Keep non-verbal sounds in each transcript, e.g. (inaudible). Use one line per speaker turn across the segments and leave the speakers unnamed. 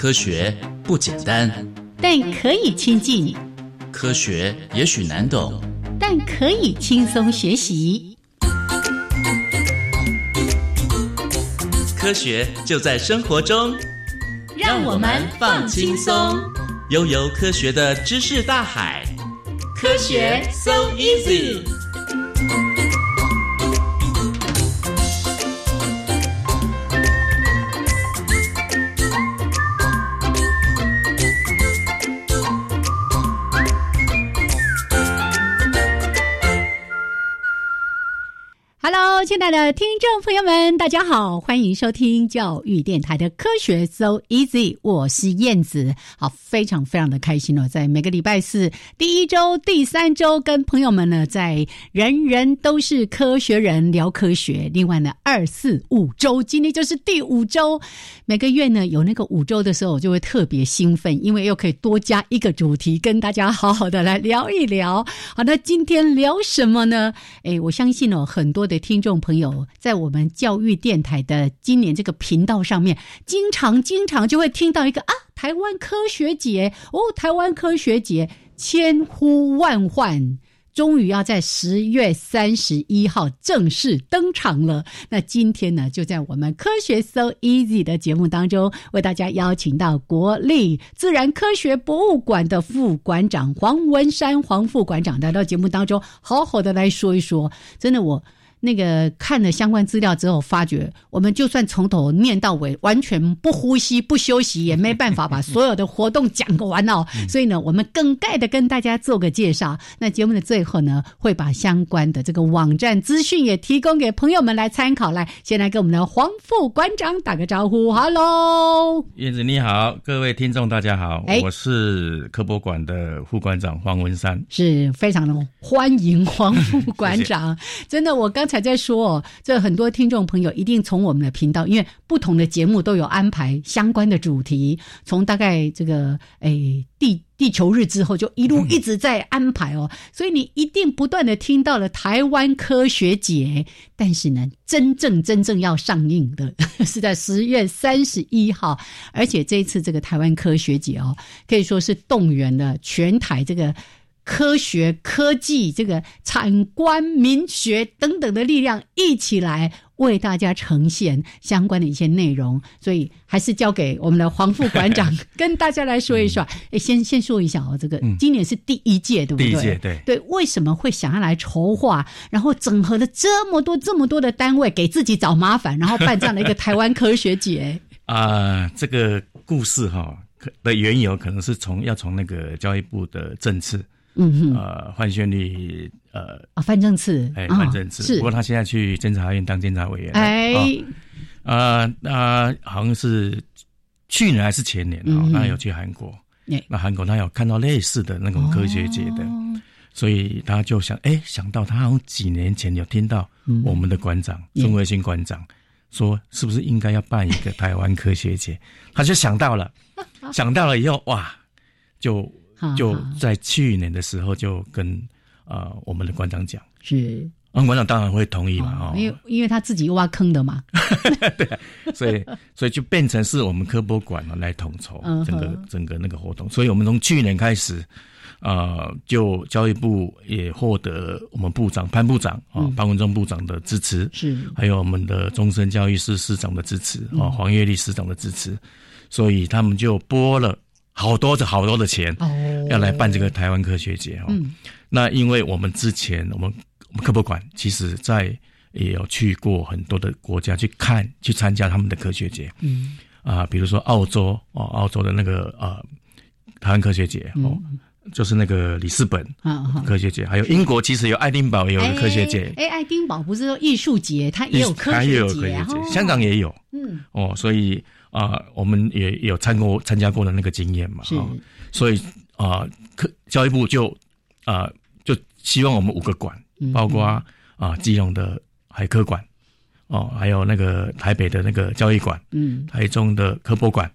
科学不简单，
但可以亲近；
科学也许难懂，
但可以轻松学习。
科学就在生活中，
让我们放轻松，
悠游科学的知识大海。
科学 so easy。亲爱的听众朋友们，大家好，欢迎收听教育电台的科学 So Easy，我是燕子，好，非常非常的开心哦，在每个礼拜四第一周、第三周，跟朋友们呢，在人人都是科学人聊科学。另外呢，二四五周，今天就是第五周，每个月呢有那个五周的时候，我就会特别兴奋，因为又可以多加一个主题，跟大家好好的来聊一聊。好，那今天聊什么呢？哎，我相信哦，很多的。听众朋友，在我们教育电台的今年这个频道上面，经常经常就会听到一个啊，台湾科学节哦，台湾科学节千呼万唤，终于要在十月三十一号正式登场了。那今天呢，就在我们科学 So Easy 的节目当中，为大家邀请到国立自然科学博物馆的副馆长黄文山黄副馆长来到节目当中，好好的来说一说。真的我。那个看了相关资料之后，发觉我们就算从头念到尾，完全不呼吸、不休息，也没办法把所有的活动讲个完哦。(laughs) 所以呢，我们更概的跟大家做个介绍。那节目的最后呢，会把相关的这个网站资讯也提供给朋友们来参考。来，先来跟我们的黄副馆长打个招呼，Hello，
燕子你好，各位听众大家好，我是科博馆的副馆长黄文山，
是非常的欢迎黄副馆长。(laughs) 真的，我刚。才在说哦，这很多听众朋友一定从我们的频道，因为不同的节目都有安排相关的主题，从大概这个诶地地球日之后，就一路一直在安排哦，所以你一定不断的听到了台湾科学节，但是呢，真正真正要上映的 (laughs) 是在十月三十一号，而且这一次这个台湾科学节哦，可以说是动员了全台这个。科学、科技、这个产官民学等等的力量一起来为大家呈现相关的一些内容，所以还是交给我们的黄副馆长 (laughs) 跟大家来说一说。哎，先先说一下哦，这个今年是第一届，对不对？
第一届，对
对。为什么会想要来筹划，然后整合了这么多这么多的单位，给自己找麻烦，然后办这样的一个台湾科学节？(laughs)
啊，这个故事哈的缘由，可能是从要从那个教育部的政策。嗯哼，呃，范宣律，呃，
啊，范正次，
哎，范正次，是，不过他现在去监察院当监察委员，
哎，
啊，那好像是去年还是前年啊，他有去韩国，那韩国他有看到类似的那种科学节的，所以他就想，哎，想到他好像几年前有听到我们的馆长孙维新馆长说，是不是应该要办一个台湾科学节，他就想到了，(laughs) 想到了以后，哇，就。就在去年的时候，就跟呃我们的馆长讲，
是，
嗯，馆长当然会同意嘛，哦，
因为因为他自己挖坑的嘛，(laughs)
对，所以所以就变成是我们科博馆来统筹整个整个那个活动，所以我们从去年开始，呃，就教育部也获得我们部长潘部长啊潘文忠部长的支持，
是，
还有我们的终身教育司司长的支持啊黄月丽司长的支持，所以他们就拨了。好多的好多的钱，要来办这个台湾科学节哦。那因为我们之前我们我们科博馆其实在也有去过很多的国家去看去参加他们的科学节。嗯啊，比如说澳洲哦，澳洲的那个呃台湾科学节哦，就是那个里斯本科学节，还有英国其实有爱丁堡也有科学节。
哎，爱丁堡不是说艺术节，它也有科学节，
香港也有。嗯，哦，所以啊，我们也有参过参加过的那个经验嘛。是，所以啊，科教育部就啊，就希望我们五个馆，包括啊，基隆的海科馆，哦，还有那个台北的那个教育馆，嗯，台中的科博馆。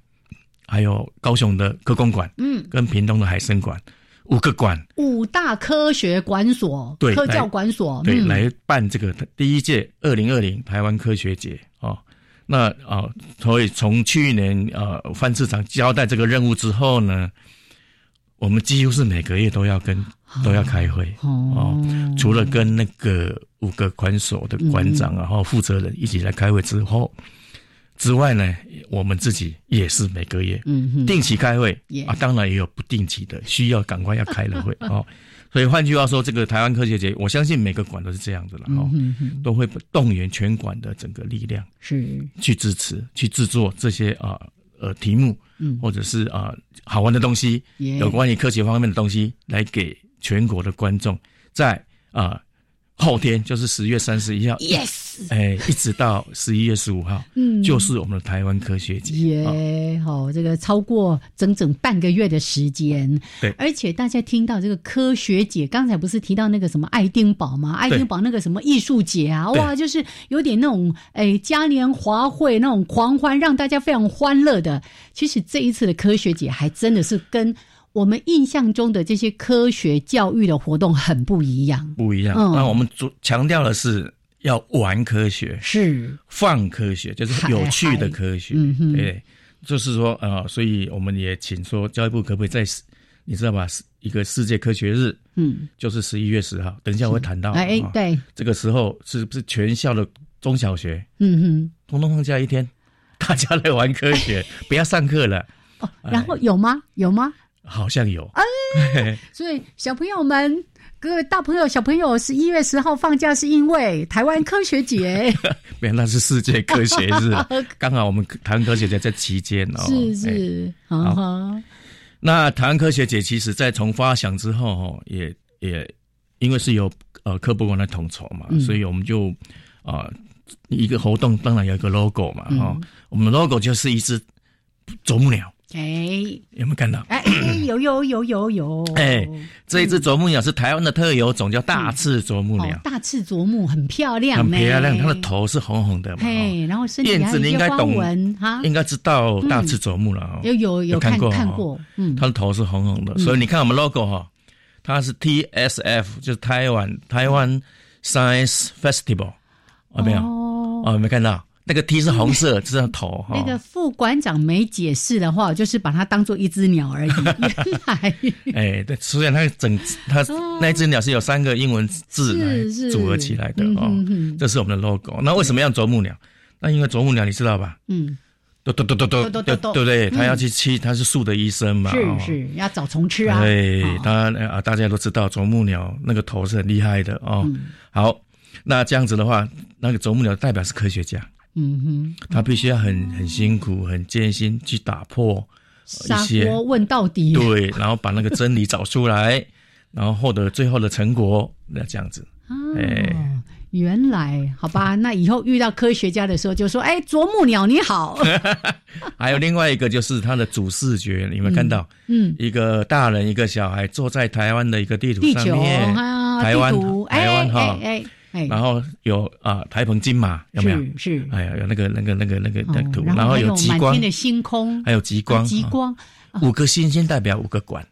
还有高雄的科工馆，嗯，跟屏东的海生馆，五个馆，
五大科学馆所，对，科教馆所，
对，来办这个第一届二零二零台湾科学节哦。那啊，所以从去年呃范市长交代这个任务之后呢，我们几乎是每个月都要跟都要开会哦。除了跟那个五个管所的馆长然后负责人一起来开会之后。之外呢，我们自己也是每个月定期开会啊，当然也有不定期的需要赶快要开了会 (laughs) 哦。所以换句话说，这个台湾科学节，我相信每个馆都是这样子了哦，都会动员全馆的整个力量
是。
去支持去制作这些啊呃题目，或者是啊好玩的东西，有关于科学方面的东西，来给全国的观众在啊。后天就是十月三十一号
，yes，
哎，一直到十一月十五号，嗯，就是我们的台湾科学节，
耶，好，这个超过整整半个月的时间，
对，
而且大家听到这个科学节，刚才不是提到那个什么爱丁堡吗？爱丁堡那个什么艺术节啊，哇，就是有点那种哎嘉年华会那种狂欢，让大家非常欢乐的。其实这一次的科学节还真的是跟。我们印象中的这些科学教育的活动很不一样，
不一样。那我们主强调的是要玩科学，
是
放科学，就是有趣的科学。对，就是说呃，所以我们也请说教育部可不可以在你知道吧？一个世界科学日，嗯，就是十一月十号。等一下我会谈到，
哎，对，
这个时候是不是全校的中小学，嗯哼，通通放假一天，大家来玩科学，(laughs) 不要上课了。
哦，然后有吗？有吗？
好像有，
哎，(laughs) 所以小朋友们，各位大朋友、小朋友，十一月十号放假是因为台湾科学节，
没有，那是世界科学日，(laughs) 刚好我们台湾科学节在期间哦，
是是，好。
那台湾科学节其实，在从发想之后，哈，也也因为是由呃科博馆来统筹嘛，所以我们就啊一个活动，当然有一个 logo 嘛，哈，我们 logo 就是一只啄木鸟。哎，有没有看到？
哎，有有有有有。
哎，这一只啄木鸟是台湾的特有种，叫大赤啄木鸟。
大赤啄木很漂亮，
很漂亮。它的头是红红的嘛？
嘿，然后身体还有一些花纹哈。
应该知道大赤啄木了。
有有有看过看过。
嗯，它的头是红红的，所以你看我们 logo 哈，它是 TSF，就是台湾台湾 Science Festival，有没有？哦，有没有看到？那个 T 是红色，这是头哈。
那个副馆长没解释的话，就是把它当做一只鸟而已。(laughs) 原来，
哎，对，虽然它整它那只鸟是有三个英文字来组合起来的哦，这是我们的 logo。那为什么要啄木鸟？那因为啄木鸟你知道吧？嗯，嘟嘟嘟嘟嘟，对对不对？它要去吃，它是树的医生嘛，
是是，要找虫吃啊。
对，当然啊，大家都知道啄木鸟那个头是很厉害的哦。好，那这样子的话，那个啄木鸟代表是科学家。嗯哼，他必须要很很辛苦、很艰辛去打破一些
问到底，
对，然后把那个真理找出来，(laughs) 然后获得最后的成果，那这样子。
哦，原来好吧，那以后遇到科学家的时候，就说：“哎，啄木鸟你好。(laughs) ”
还有另外一个就是他的主视觉，你们看到？嗯，一个大人，一个小孩坐在台湾的一个地图上面，台湾，台湾哈。然后有啊，台澎金马有没有？
是，
哎呀，有那个那个那个那个那图，然后有极光
的星空，
还有极光，
极光，
五个星星代表五个馆，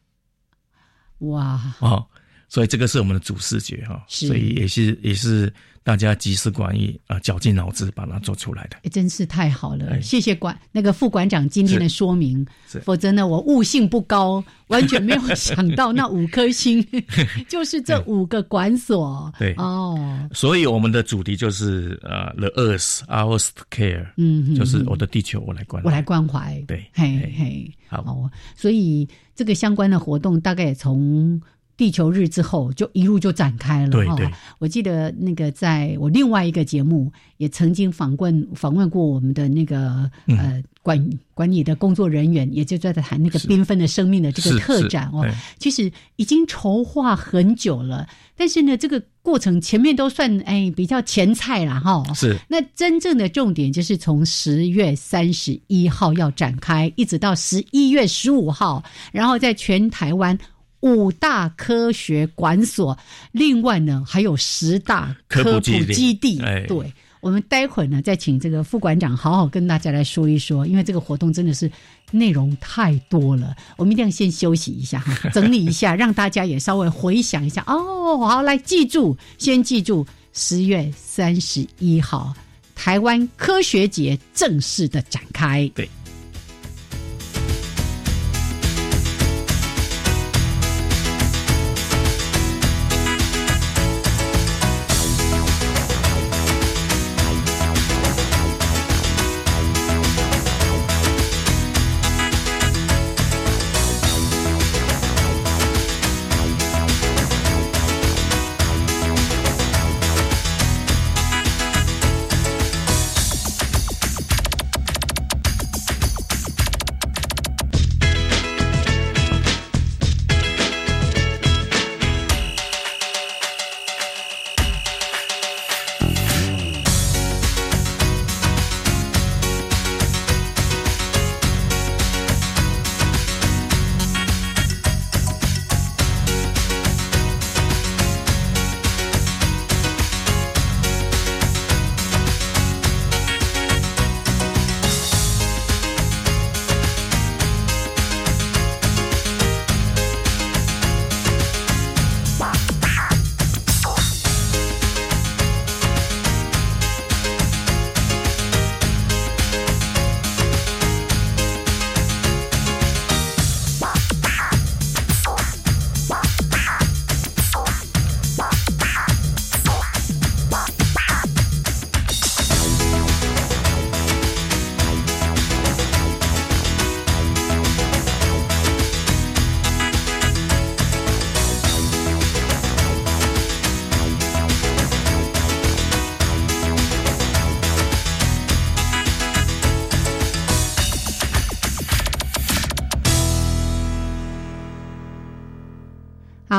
哇！
哦，所以这个是我们的主视觉哈，所以也是也是。大家集思广益啊，绞尽脑汁把它做出来的，
哎，真是太好了！谢谢馆那个副馆长今天的说明，否则呢，我悟性不高，完全没有想到那五颗星 (laughs) 就是这五个馆所。
对哦，所以我们的主题就是呃，The Earth Ours Care，嗯，就是我的地球我来关，
我来关怀。
对，
嘿嘿，好，所以这个相关的活动大概也从。地球日之后，就一路就展开了。
对对，
我记得那个在我另外一个节目也曾经访问访问过我们的那个呃管管理的工作人员，也就在谈那个缤纷的生命的这个特展哦。其实已经筹划很久了，但是呢，这个过程前面都算哎比较前菜了哈。
是。
那真正的重点就是从十月三十一号要展开，一直到十一月十五号，然后在全台湾。五大科学馆所，另外呢还有十大科普基地。对，我们待会儿呢再请这个副馆长好好跟大家来说一说，因为这个活动真的是内容太多了，我们一定要先休息一下哈，整理一下，让大家也稍微回想一下。哦，好，来记住，先记住十月三十一号台湾科学节正式的展开。
对。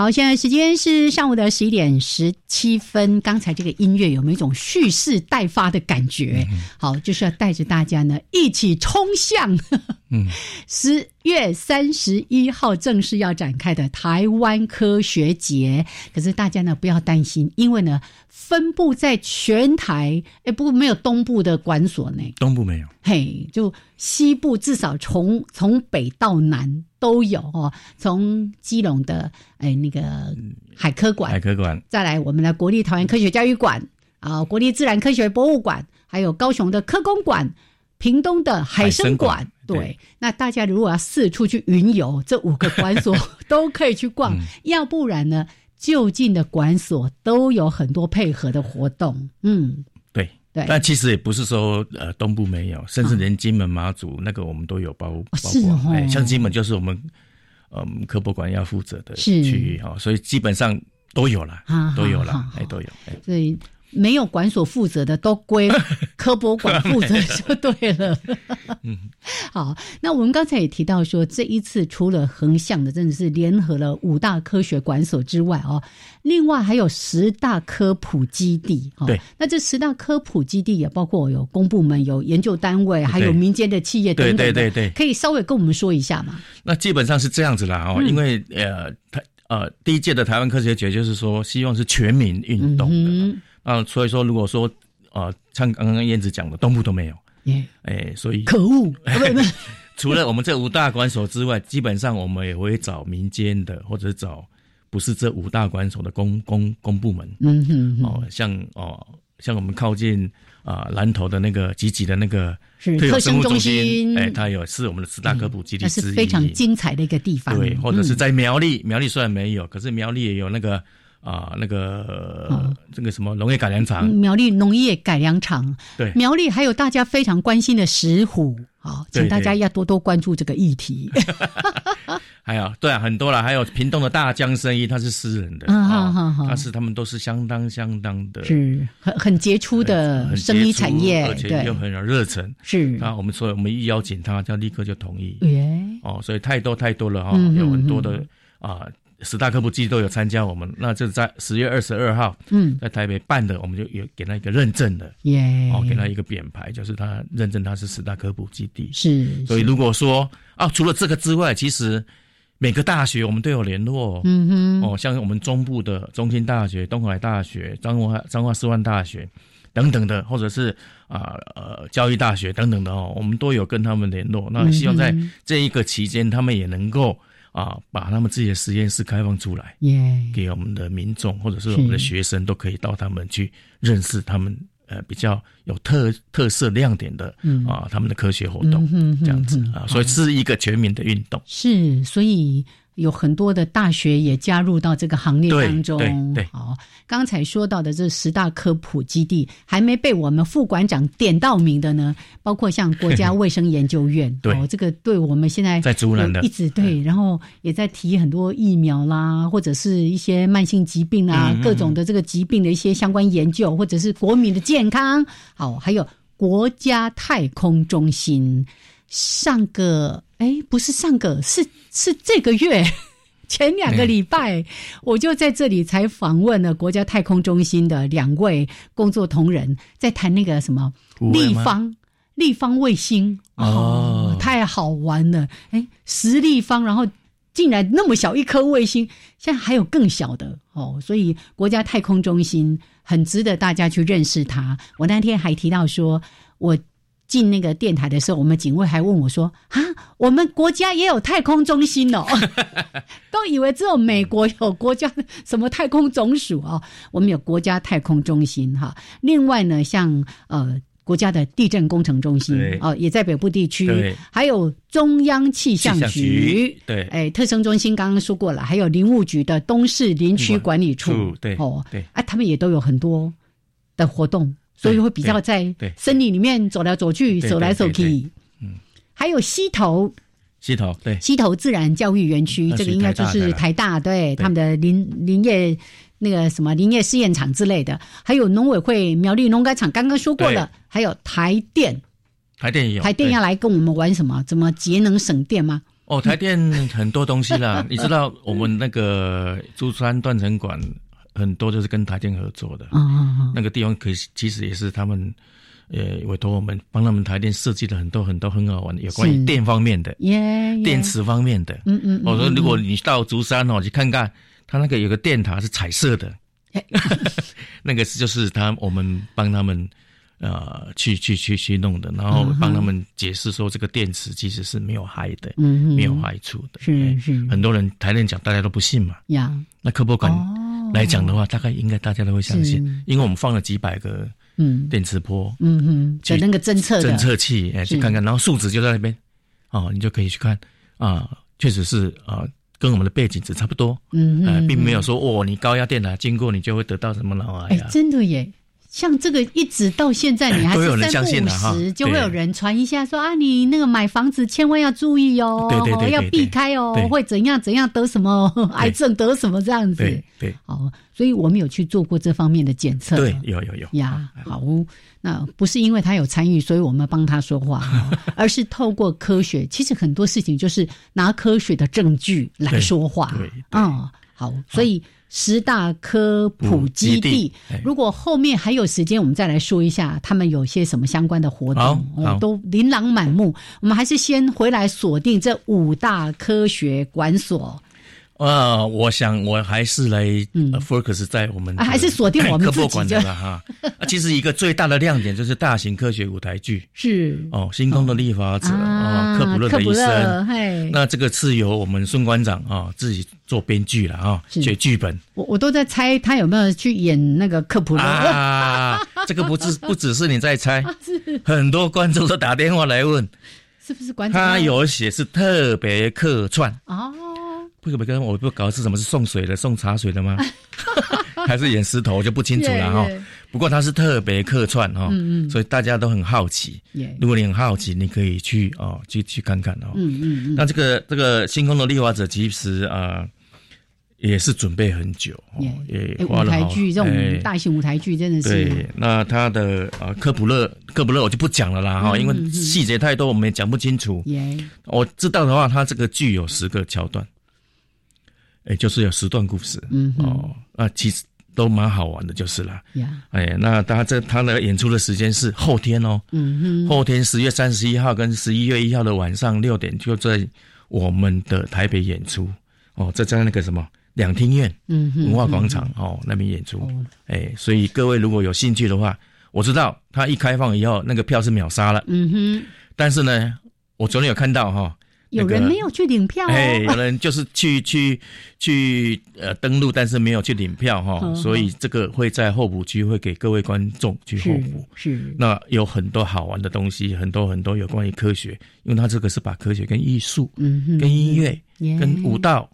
好，现在时间是上午的十一点十七分。刚才这个音乐有没有一种蓄势待发的感觉？好，就是要带着大家呢一起冲向嗯 (laughs) 十月三十一号正式要展开的台湾科学节。可是大家呢不要担心，因为呢分布在全台，哎，不过没有东部的管所呢。
东部没有，
嘿，就西部至少从从北到南。都有哦，从基隆的哎那个海科馆，
海科馆，
再来我们的国立桃园科学教育馆啊，国立自然科学博物馆，还有高雄的科工馆，屏东的海生馆。对，那大家如果要四处去云游，这五个馆所 (laughs) 都可以去逛。要不然呢，就近的馆所都有很多配合的活动。嗯。
但其实也不是说呃东部没有，甚至连金门马祖那个我们都有包包括，哎，像金门就是我们嗯科博馆要负责的区域哈，所以基本上都有了，都有了，哎都有，
所以。没有管所负责的都归 (laughs) 科博馆负责就对了。(laughs) 嗯，(laughs) 好，那我们刚才也提到说，这一次除了横向的，真的是联合了五大科学馆所之外哦，另外还有十大科普基地。
对，
那这十大科普基地也包括有公部门、有研究单位，还有民间的企业等等。
对对对对，
可以稍微跟我们说一下吗？
那基本上是这样子啦哦，因为呃，台呃第一届的台湾科学节就是说，希望是全民运动的。啊，所以说，如果说，呃，像刚刚燕子讲的，东部都没有，哎，所以
可恶。(laughs)
除了我们这五大馆所之外，基本上我们也会找民间的，或者找不是这五大馆所的公公公部门。嗯哼，哦，像哦，像我们靠近啊南头的那个集集的那个
特生中心，
哎，它有是我们的十大科普基地之
一，是非常精彩的一个地方。
对，或者是在苗栗，苗栗虽然没有，可是苗栗也有那个。啊，那个这个什么农业改良场，
苗栗农业改良场，
对，
苗栗还有大家非常关心的石虎，好，请大家要多多关注这个议题。(laughs)
还有对啊，很多了，还有屏东的大江生意，他是私人的。啊，他是他们都是相当相当的，
是很很杰出的生意产业，
而且又很有热忱。
是。
啊，我们所以我们一邀请他，他立刻就同意。耶。哦，所以太多太多了哈，有很多的啊。十大科普季都有参加，我们那就是在十月二十二号，嗯，在台北办的，我们就有给他一个认证的，耶，哦，给他一个匾牌，就是他认证他是十大科普基地。
是，
所以如果说啊，除了这个之外，其实每个大学我们都有联络，嗯哼，哦，像我们中部的中心大学、东海大学、彰化彰化师范大学等等的，或者是啊呃教育大学等等的哦，我们都有跟他们联络。那希望在这一个期间，他们也能够。啊，把他们自己的实验室开放出来，给我们的民众或者是我们的学生都可以到他们去认识他们呃比较有特特色亮点的嗯啊他们的科学活动嗯这样子啊，所以是一个全民的运动。
是，所以。有很多的大学也加入到这个行列当中。
对，
好，刚才说到的这十大科普基地，还没被我们副馆长点到名的呢，包括像国家卫生研究院，(laughs)
哦，
这个对我们现在
在竹南的
一直对，然后也在提很多疫苗啦，或者是一些慢性疾病啊，各种的这个疾病的一些相关研究，或者是国民的健康。好，还有国家太空中心，上个。哎，不是上个，是是这个月 (laughs) 前两个礼拜，我就在这里才访问了国家太空中心的两位工作同仁，在谈那个什么立方立方卫星哦，太好玩了！哎，十立方，然后竟然那么小一颗卫星，现在还有更小的哦，所以国家太空中心很值得大家去认识它。我那天还提到说，我。进那个电台的时候，我们警卫还问我说：“啊，我们国家也有太空中心哦，(laughs) 都以为只有美国有国家什么太空总署哦，我们有国家太空中心哈。另外呢，像呃国家的地震工程中心哦，也在北部地区，还有中央气象局，
对，
哎，特生中心刚刚说过了，还有林务局的东市林区管理处，
对，哦，对，
啊，他们也都有很多的活动。”所以会比较在森林里面走来走去，走来走去。嗯，还有溪头，
溪头对，
溪头自然教育园区，这个应该就是台大对他们的林林业那个什么林业试验场之类的。还有农委会苗栗农改场，刚刚说过了。还有台电，
台电也有，
台电要来跟我们玩什么？怎么节能省电吗？
哦，台电很多东西啦，你知道我们那个珠山断层管。很多就是跟台电合作的，那个地方可以其实也是他们，呃，委托我们帮他们台电设计了很多很多很好玩的有关于电方面的，电池方面的。嗯嗯，我说如果你到竹山哦，去看看，他那个有个电塔是彩色的，(laughs) 那个是就是他我们帮他们呃去去去去弄的，然后帮他们解释说这个电池其实是没有害的，没有害处的。
是是，
很多人台电讲大家都不信嘛。呀，那科博馆。来讲的话，大概应该大家都会相信，因为我们放了几百个嗯。电磁波嗯
哼，就那个侦测
侦测器哎去看看，然后数值就在那边。哦，你就可以去看。啊，确实是啊，跟我们的背景值差不多。嗯嗯，并没有说哦，你高压电缆经过你就会得到什么脑癌
啊，真的耶。像这个一直到现在，你还是三不五时就会有人传一下说啊，你那个买房子千万要注意哦，要避开哦，会怎样怎样得什么癌症得什么这样子。
对对，
哦，所以我们有去做过这方面的检测。
对，有有有
呀。好，那不是因为他有参与，所以我们帮他说话，(laughs) 而是透过科学。其实很多事情就是拿科学的证据来说话。
对，嗯，
好，所以。十大科普基地，如果后面还有时间，我们再来说一下他们有些什么相关的活动，都琳琅满目。我们还是先回来锁定这五大科学馆所。
呃，我想我还是来 focus 在我们
还是锁定我们
科博馆的哈。(laughs) 其实一个最大的亮点就是大型科学舞台剧
是
哦，星空的立法者啊，科普勒的一生。那这个是由我们孙馆长啊自己做编剧了啊，写剧本。
我我都在猜他有没有去演那个科普勒
啊？这个不是 (laughs) 不只是你在猜，(laughs) 很多观众都打电话来问，
是不是馆长？
他有写是特别客串哦。不可不跟我不搞是什么是送水的送茶水的吗？(laughs) 还是演石头，我就不清楚了哈。不过他是特别客串哈，所以大家都很好奇。如果你很好奇，你可以去哦，去去看看哦。嗯嗯嗯。那这个这个星空的立法者其实啊，也是准备很久，也
舞台剧这种大型舞台剧真的是。
对，那他的啊科普勒科普勒我就不讲了啦哈，因为细节太多，我们也讲不清楚。我知道的话，他这个剧有十个桥段，哎，就是有十段故事。嗯哦，啊，其实。都蛮好玩的，就是了。哎，那他这他的演出的时间是后天哦，嗯后天十月三十一号跟十一月一号的晚上六点就在我们的台北演出哦，在在那个什么两厅院，嗯文化广场哦那边演出。哎，所以各位如果有兴趣的话，我知道他一开放以后那个票是秒杀了，嗯哼。但是呢，我昨天有看到哈。
有人没有去领票哦，
哎，有人就是去去去呃登录，但是没有去领票哈，所以这个会在候补区会给各位观众去候补。是，那有很多好玩的东西，很多很多有关于科学，因为它这个是把科学跟艺术、嗯，跟音乐、跟舞蹈、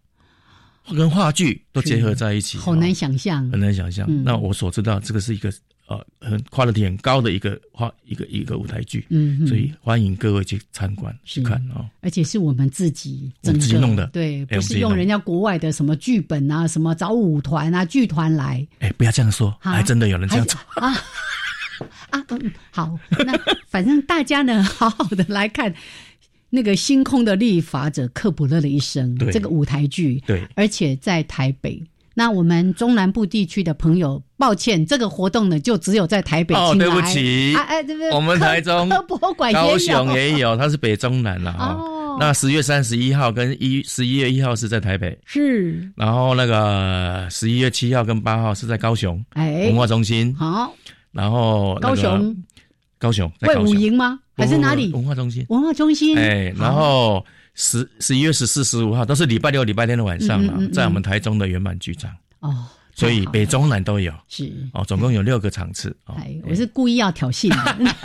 跟话剧都结合在一起，
好难想象，
很难想象。那我所知道，这个是一个。呃，很 quality 很高的一个话一个一个舞台剧，嗯，所以欢迎各位去参观去看哦。
而且是我们自己
自己弄的，
对，不是用人家国外的什么剧本啊，什么找舞团啊剧团来。(laughs)
哎，不要这样说，还真的有人这样做啊 (laughs)
啊！嗯，好，那 (laughs) 反正大家呢，好好的来看那个星空的立法者克卜勒的一生这个舞台剧，
对，
而且在台北。那我们中南部地区的朋友，抱歉，这个活动呢，就只有在台北。
哦，对不起，哎，对不对？我们台中、高雄也有，它是北中南了哈。那十月三十一号跟一十一月一号是在台北，
是。
然后那个十一月七号跟八号是在高雄，哎，文化中心。
好。
然后
高雄，
高雄
在武营吗？还是哪里？
文化中心。
文化中心。
哎，然后。十十一月十四、十五号都是礼拜六、礼拜天的晚上了，在我们台中的圆满剧场。哦，所以北中南都有。
是。
哦，总共有六个场次。
哎，我是故意要挑衅的。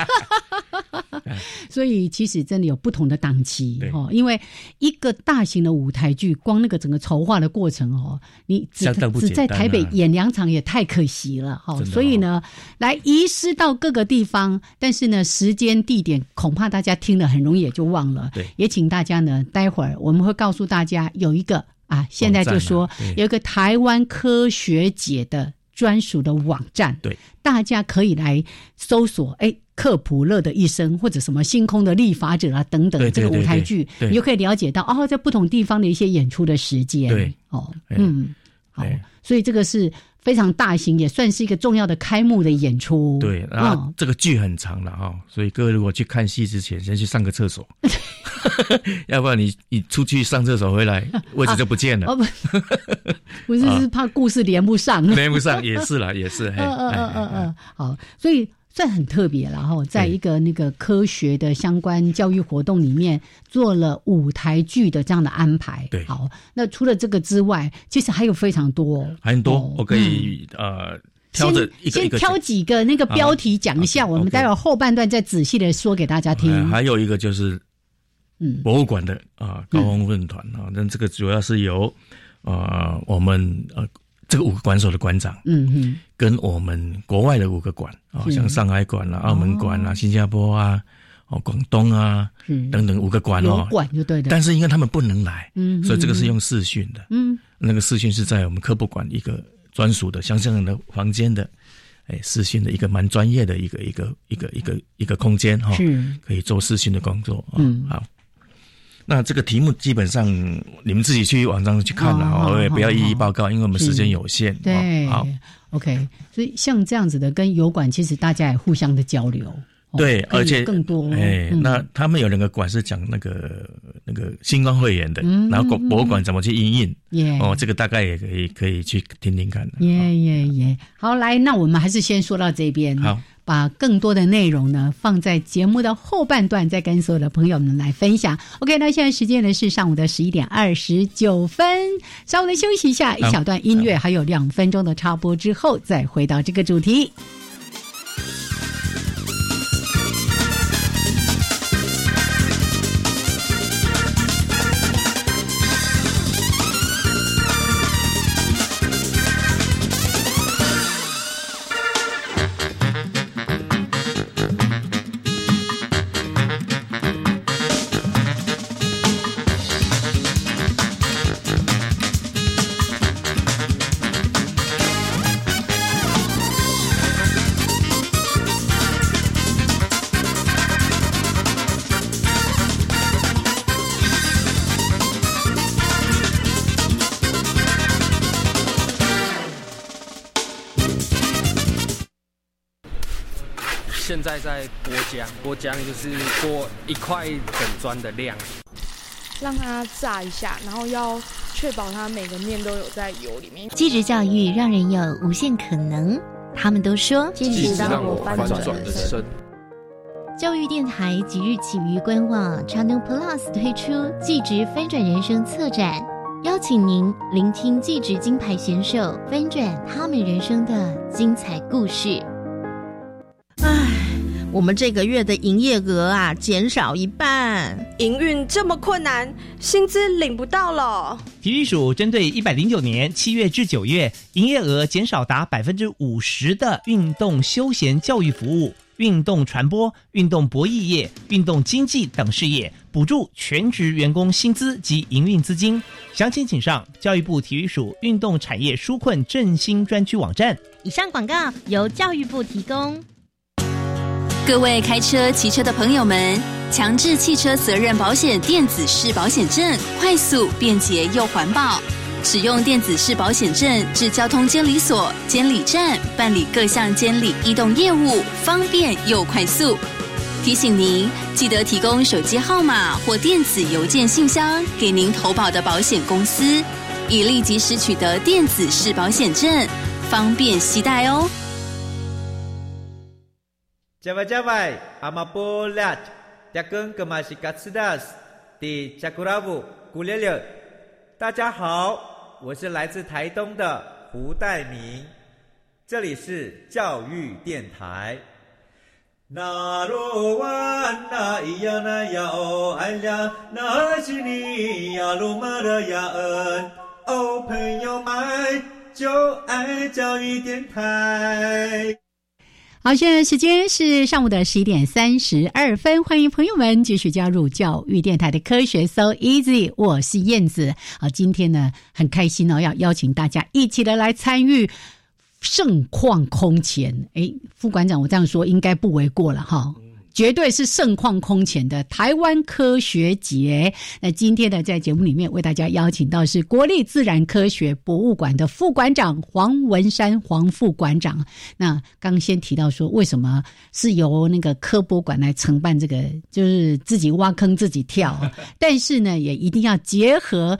(laughs) (laughs) 所以其实真的有不同的档期哦，因为一个大型的舞台剧，光那个整个筹划的过程哦，你只只在台北演两场也太可惜了哈。所以呢，来移师到各个地方，但是呢，时间地点恐怕大家听了很容易也就忘了。
对，
也请大家呢，待会儿我们会告诉大家有一个啊，现在就说有一个台湾科学节的专属的网站，
对，
大家可以来搜索哎。克普勒的一生，或者什么星空的立法者啊等等，这个舞台剧，你就可以了解到哦，在不同地方的一些演出的时间。
对，
哦，嗯，好，所以这个是非常大型，也算是一个重要的开幕的演出。
对，然后这个剧很长了哈，所以各位如果去看戏之前，先去上个厕所，(laughs) 要不然你你出去上厕所回来，(laughs) 位置就不见了。哦不，
不是是怕故事连不上，(laughs)
连不上也是啦，也是。嗯嗯嗯嗯
嗯，好，所以。算很特别，然后在一个那个科学的相关教育活动里面做了舞台剧的这样的安排。
对，
好，那除了这个之外，其实还有非常多，
很多，我可以呃挑着一个
先挑几个那个标题讲一下，我们待会儿后半段再仔细的说给大家听。
还有一个就是，嗯，博物馆的啊高峰论坛啊，那这个主要是由啊我们呃。这个五个馆所的馆长，嗯哼，跟我们国外的五个馆啊，像上海馆啦、澳门馆啦、新加坡啊、哦广东啊等等五个馆哦，
馆就对的。
但是因为他们不能来，嗯，所以这个是用视讯的，嗯，那个视讯是在我们科博馆一个专属的像这样的房间的，哎，视讯的一个蛮专业的一个一个一个一个一个空间哈，是。可以做视讯的工作，嗯，好。那这个题目基本上你们自己去网上去看了，我也不要一一报告，因为我们时间有限。
对，好，OK。所以像这样子的跟油管，其实大家也互相的交流。
对，而且
更多。
哎，那他们有两个馆是讲那个那个新光会员的，然后博博物馆怎么去印印？哦，这个大概也可以可以去听听看。
耶耶耶！好，来，那我们还是先说到这边。
好。
把更多的内容呢放在节目的后半段，再跟所有的朋友们来分享。OK，那现在时间呢是上午的十一点二十九分，稍微的休息一下，一小段音乐，还有两分钟的插播之后，再回到这个主题。
现在在剥浆，剥浆就是剥一块整砖的量，
让它炸一下，然后要确保它每个面都有在油里面。
继职教育让人有无限可能，他们都说
继职让我翻转人生。
教育电台即日起于官网 Channel Plus 推出“继职翻转人生”策展，邀请您聆听继职金牌选手翻转他们人生的精彩故事。
唉，我们这个月的营业额啊减少一半，
营运这么困难，薪资领不到了。
体育署针对一百零九年七月至九月营业额减少达百分之五十的运动休闲教育服务。运动传播、运动博弈业、运动经济等事业补助全职员工薪资及营运资金，详情请上教育部体育署运动产业纾困振兴专区网站。
以上广告由教育部提供。
各位开车、骑车的朋友们，强制汽车责任保险电子式保险证，快速、便捷又环保。使用电子式保险证至交通监理所、监理站办理各项监理移动业务，方便又快速。提醒您，记得提供手机号码或电子邮件信箱给您投保的保险公司，以立即时取得电子式保险证，方便携带哦。
加外加外，阿玛波拉，加根格玛西卡斯达斯，迪加古拉布古列列，大家好。我是来自台东的胡代明，这里是教育电台。那罗哇那咿呀那呀哦哎呀，那是你呀鲁玛的呀恩哦，朋友们就爱教育电台。
好，现在时间是上午的十一点三十二分，欢迎朋友们继续加入教育电台的科学 So Easy，我是燕子。好，今天呢很开心哦，要邀请大家一起的来参与盛况空前。哎，副馆长，我这样说应该不为过了哈。绝对是盛况空前的台湾科学节。那今天呢，在节目里面为大家邀请到是国立自然科学博物馆的副馆长黄文山黄副馆长。那刚先提到说，为什么是由那个科博馆来承办这个，就是自己挖坑自己跳，(laughs) 但是呢，也一定要结合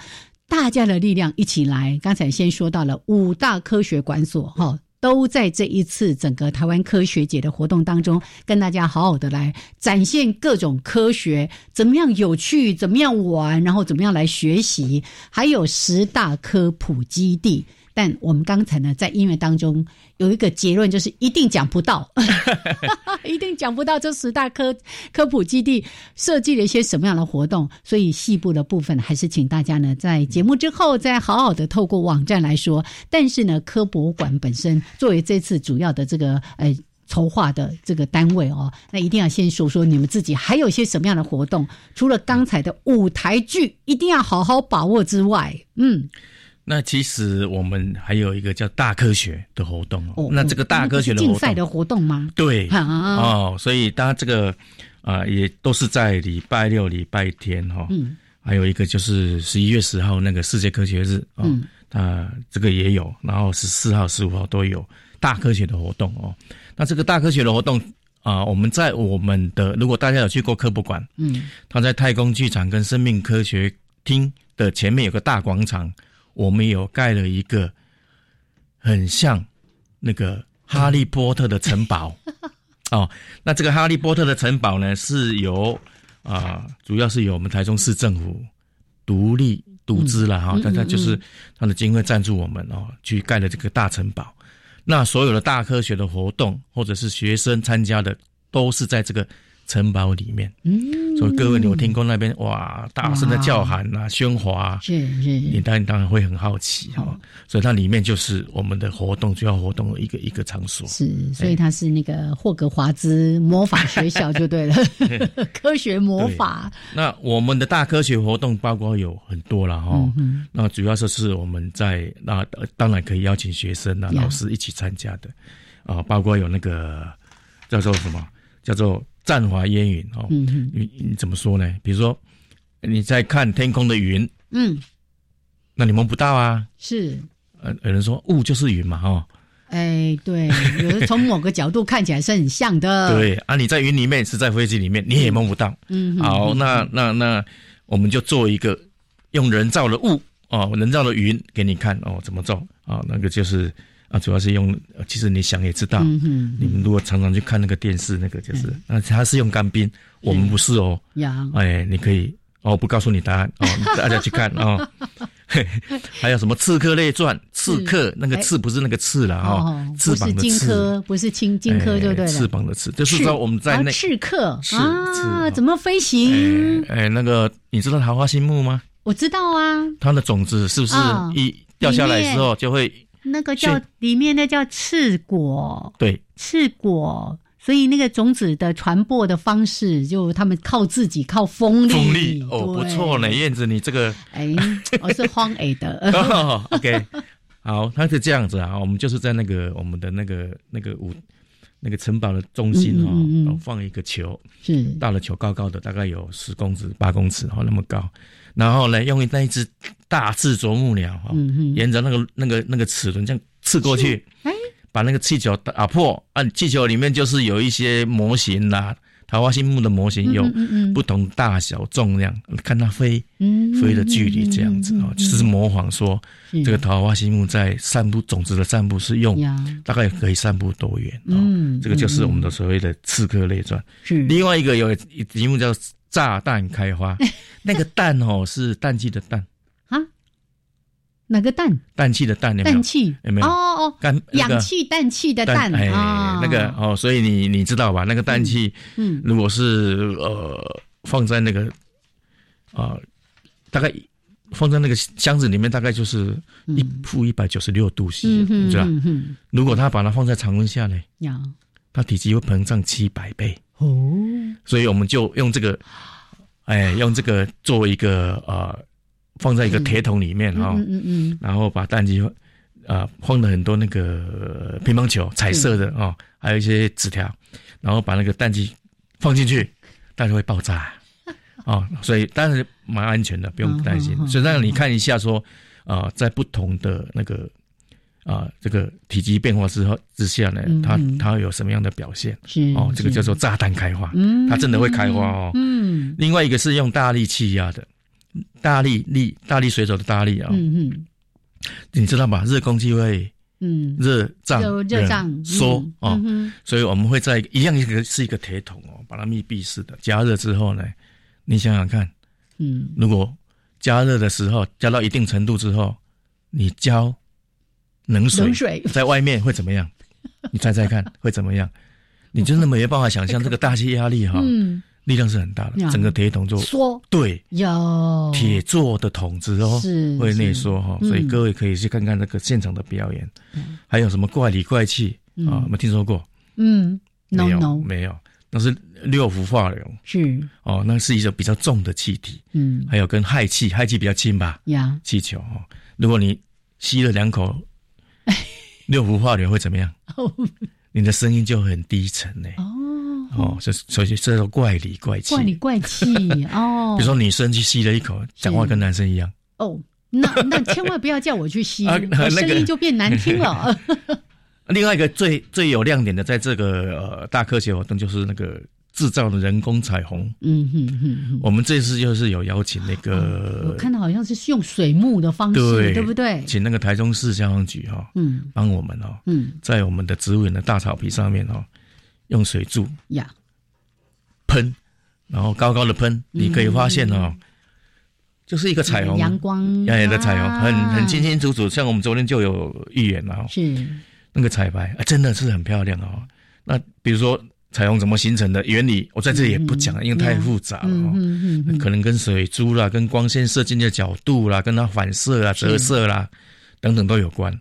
大家的力量一起来。刚才先说到了五大科学馆所，哈。都在这一次整个台湾科学节的活动当中，跟大家好好的来展现各种科学怎么样有趣，怎么样玩，然后怎么样来学习，还有十大科普基地。但我们刚才呢，在音乐当中有一个结论，就是一定讲不到，(laughs) 一定讲不到这十大科科普基地设计了一些什么样的活动。所以细部的部分，还是请大家呢在节目之后再好好的透过网站来说。但是呢，科博物馆本身作为这次主要的这个呃筹划的这个单位哦，那一定要先说说你们自己还有一些什么样的活动。除了刚才的舞台剧一定要好好把握之外，嗯。
那其实我们还有一个叫大科学的活动哦。那这个大科学的
竞赛的活动吗？
对，哦，所以大家这个啊，也都是在礼拜六、礼拜天哈。嗯。还有一个就是十一月十号那个世界科学日啊，啊，这个也有。然后十四号、十五号都有大科学的活动哦。那这个大科学的活动啊，我们在我们的如果大家有去过科博馆，嗯，它在太空剧场跟生命科学厅的前面有个大广场。我们有盖了一个很像那个哈利波特的城堡 (laughs) 哦。那这个哈利波特的城堡呢，是由啊，主要是由我们台中市政府独立独资了哈。大家就是他的经费赞助我们哦，去盖了这个大城堡。那所有的大科学的活动，或者是学生参加的，都是在这个。城堡里面，嗯，所以各位有听过那边哇，大声的叫喊啊，喧哗，
是是，
你当然当然会很好奇哈。所以它里面就是我们的活动主要活动的一个一个场所。
是，所以它是那个霍格华兹魔法学校就对了，(laughs) 科学魔法。
那我们的大科学活动包括有很多了哈。那主要就是我们在那当然可以邀请学生啊、老师一起参加的。啊，包括有那个叫做什么？叫做。战华烟云哦，你你怎么说呢？比如说你在看天空的云，嗯，那你摸不到啊。
是，
呃，有人说雾就是云嘛，哈，
哎，对，有的从某个角度看起来是很像的。(laughs)
对啊，你在云里面是在飞机里面，你也摸不到。嗯，好，那那那我们就做一个用人造的雾哦，人造的云给你看哦，怎么做啊？那个就是啊，主要是用，其实你想也知道，你们如果常常去看那个电视，那个就是，那它是用干冰，我们不是哦。
呀，
哎，你可以哦，不告诉你答案哦，(laughs) 大家去看哦。(laughs) 还有什么《刺客列传》？刺客那个刺不是那个刺了哦，翅膀的
刺，不是青荆轲，对不对？
翅膀的刺，就是说我们在那
刺客。啊，怎么飞行？
哎，那个你知道桃花心木吗？
我知道啊，
它的种子是不是一掉下来之后就会
那个叫里面那叫刺果？
对，
刺果。所以那个种子的传播的方式，就他们靠自己，靠风力。
风力哦，不错呢，燕子，你这个
哎，我是荒野的。(laughs)
OK，好，它是这样子啊，我们就是在那个我们的那个那个五那个城堡的中心哦，放一个球，
是
大的球，高高的，大概有十公尺、八公尺哦，那么高。然后呢，用那一只大刺啄木鸟哈，沿着那个那个那个齿轮这样刺过去。哎。把那个气球打破，啊，气球里面就是有一些模型啦，桃花心木的模型有不同大小、重量，看它飞，飞的距离这样子哦，就是模仿说这个桃花心木在散布种子的散布是用大概可以散布多远哦，这个就是我们的所谓的刺客列传。另外一个有一题目叫炸弹开花，(laughs) 那个蛋哦是氮气的氮。
哪个氮？
氮气的氮有
没有？氮气
有没有？
哦哦，
氮
氧气氮气的氮
啊，那个哦，所以你你知道吧？那个氮气，嗯，如果是呃放在那个啊，大概放在那个箱子里面，大概就是一负一百九十六度 C，你知道？如果它把它放在常温下呢，它体积会膨胀七百倍哦。所以我们就用这个，哎，用这个作为一个呃。放在一个铁桶里面哈，嗯嗯然后把蛋鸡，啊，放了很多那个乒乓球，彩色的哦，还有一些纸条，然后把那个蛋鸡放进去，但是会爆炸，(laughs) 哦，所以当然蛮安全的，不用担心。所以让你看一下说，啊，在不同的那个啊这个体积变化之后之下呢，它它有什么样的表现？哦，这个叫做炸弹开花，它真的会开花哦。嗯，另外一个是用大力气压的。大力力大力水手的大力啊，嗯嗯，你知道吧？热空气会，嗯，热胀
热胀
缩啊，所以我们会在一样一个是一个铁桶哦，把它密闭式的加热之后呢，你想想看，嗯，如果加热的时候加到一定程度之后，你浇冷水在外面会怎么样？你猜猜看 (laughs) 会怎么样？你真的没有办法想象这个大气压力哈。力量是很大的，整个铁桶就
缩，
对，
有。
铁做的桶子哦，
是
会内缩哈，所以各位可以去看看那个现场的表演，还有什么怪里怪气啊？有没有听说过？
嗯，
没有，没有，那是六氟化硫，
是。
哦，那是一种比较重的气体，嗯，还有跟氦气，氦气比较轻吧？
呀，
气球哦，如果你吸了两口 (laughs) 六氟化硫会怎么样？(laughs) 你的声音就很低沉呢。哦。哦，这所以这叫怪里怪气，
怪里怪气 (laughs) 哦。
比如说女生去吸了一口，讲话跟男生一样。
哦，那那千万不要叫我去吸，(laughs) 声音就变难听了。(laughs)
另外一个最最有亮点的，在这个呃大科学活动，就是那个制造的人工彩虹。嗯哼哼。我们这次就是有邀请那个，
我看到好像是用水幕的方式，对不对？
请那个台中市消防局哈，嗯，帮我们哦，嗯，在我们的植物园的大草皮上面哦。用水柱呀喷，然后高高的喷，你可以发现哦，就是一个彩虹，
阳光
耀眼的彩虹，很很清清楚楚。像我们昨天就有预言了，
是
那个彩排啊，真的是很漂亮哦。那比如说彩虹怎么形成的原理，我在这里也不讲，因为太复杂了哦。可能跟水珠啦、跟光线射进的角度啦、跟它反射啊、折射啦等等都有关。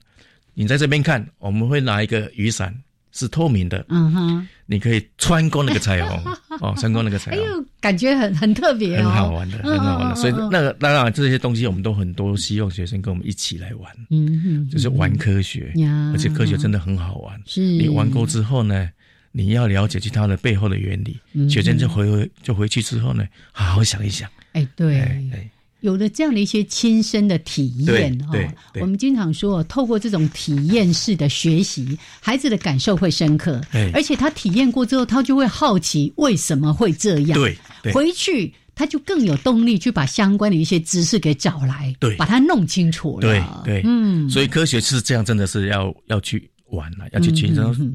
你在这边看，我们会拿一个雨伞。是透明的，嗯哼，你可以穿过那个彩虹，(laughs) 哦，穿过那个彩虹，哎呦，
感觉很很特别，
很好玩的，很好玩。的。所以那个当然这些东西我们都很多希望学生跟我们一起来玩，嗯哼，就是玩科学，而且科学真的很好玩。
是，
你玩过之后呢，你要了解其他的背后的原理，学生就回回就回去之后呢，好好想一想。
哎，对，
哎，
有了这样的一些亲身的体验
哦，
我们经常说，透过这种体验式的学习，孩子的感受会深刻，而且他体验过之后，他就会好奇为什么会这样，
对，
回去他就更有动力去把相关的一些知识给找来，
对，
把它弄清楚了，
对对，嗯，所以科学是这样，真的是要要去玩了，要去亲身，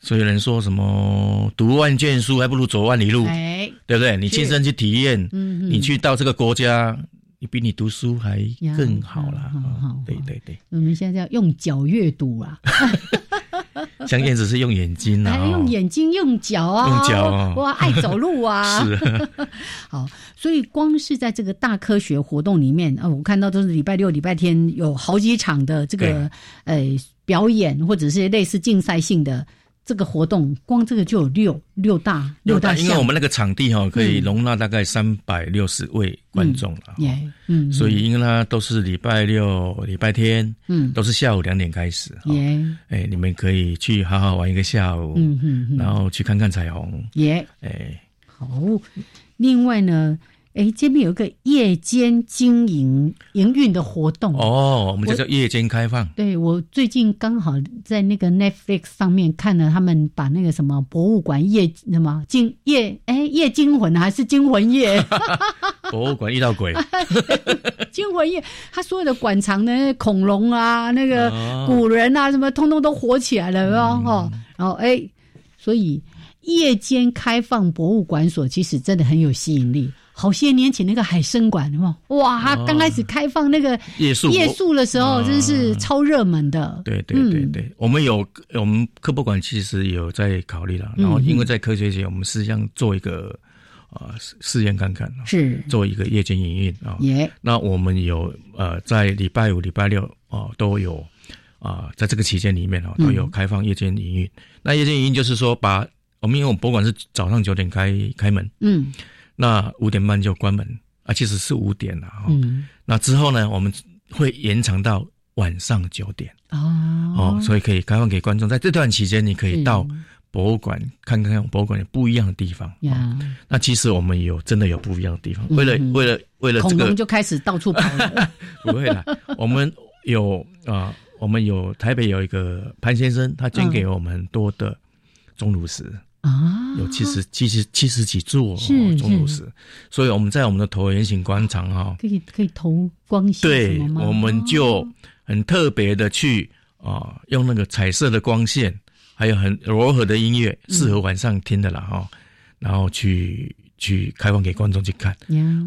所以人说什么读万卷书还不如走万里路，
哎，
对不对？你亲身去体验，嗯，你去到这个国家。你比你读书还更好啦！对对对，
我们现在要用脚阅读啊，
像燕子是用眼睛啊，
用眼睛用脚啊，
用脚啊，
哇，爱走路啊，(laughs)
是 (laughs)
好，所以光是在这个大科学活动里面啊，我看到都是礼拜六、礼拜天有好几场的这个呃表演，或者是类似竞赛性的。这个活动光这个就有六六大六大，
因为我们那个场地哈可以容纳大概三百六十位观众了，嗯，所以因为它都是礼拜六、礼拜天，嗯，都是下午两点开始，耶，哎，你们可以去好好玩一个下午，嗯嗯，然后去看看彩虹，
耶，哎，好，另外呢。哎，这边有一个夜间经营营运的活动
哦，我们叫做夜间开放。
对，我最近刚好在那个 Netflix 上面看了，他们把那个什么博物馆夜什么惊夜哎夜惊魂还是惊魂夜？(laughs)
博物馆遇到鬼，(laughs)
惊魂夜，他所有的馆藏的恐龙啊，那个古人啊，什么通通都火起来了哦。然后哎，所以夜间开放博物馆所其实真的很有吸引力。好些年前那个海参馆，哇，刚开始开放那个
夜宿
夜宿的时候，真是超热门的。
对对对对，我们有我们科博馆其实有在考虑了，然后因为在科学节，我们是想做一个呃试验看看，
是。
做一个夜间营运啊。耶，那我们有呃在礼拜五、礼拜六哦都有啊，在这个期间里面啊都有开放夜间营运。那夜间营运就是说，把我们因为我们博物馆是早上九点开开门，嗯。那五点半就关门啊，其实是五点了哈。那之后呢，我们会延长到晚上九点哦哦，所以可以开放给观众。在这段期间，你可以到博物馆看看博物馆有不一样的地方。呀，那其实我们有真的有不一样的地方。为了为了为了这个，
就开始到处跑了。(laughs)
不会啦，我们有啊，我们有台北有一个潘先生，他捐给我们很多的钟乳石。啊，有七十、七十、七十几座哦钟乳石，所以我们在我们的椭圆形广场哈，
可以可以投光线，
对，我们就很特别的去啊，用那个彩色的光线，还有很柔和的音乐，适合晚上听的啦哈，然后去去开放给观众去看，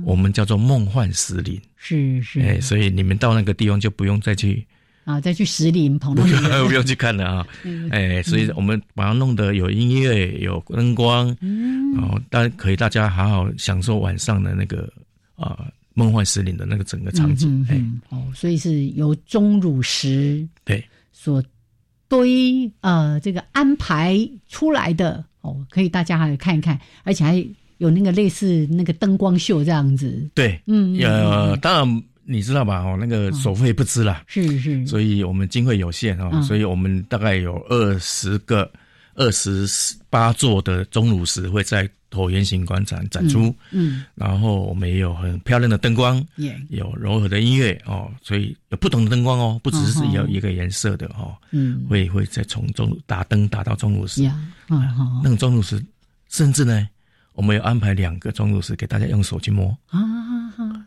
我们叫做梦幻石林，
是是，哎，
所以你们到那个地方就不用再去。
啊，再去石林跑到
不用去看了啊！哎，所以我们把它弄得有音乐、有灯光，然后大家可以大家好好享受晚上的那个啊梦幻石林的那个整个场景。哎，
哦，所以是由钟乳石
对
所堆呃这个安排出来的哦，可以大家还看一看，而且还有那个类似那个灯光秀这样子。
对，嗯，呃，当然。你知道吧？哦，那个手费不支了，
是是，
所以我们经费有限哦，所以我们大概有二十个、二十八座的钟乳石会在椭圆形广场展出，嗯，然后我们也有很漂亮的灯光，有柔和的音乐哦，所以有不同的灯光哦，不只是有一个颜色的哦，嗯，会会再从钟打灯打到钟乳石，啊，那种钟乳石，甚至呢。我们有安排两个钟乳石给大家用手去摸啊，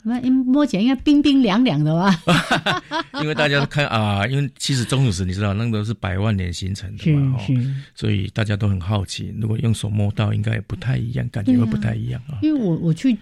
那摸起来应该冰冰凉凉的吧？(laughs)
因为大家看啊，因为其实钟乳石你知道，那都是百万年形成的嘛，是是，所以大家都很好奇，如果用手摸到，应该也不太一样，感觉会不太一样啊。
因为我我去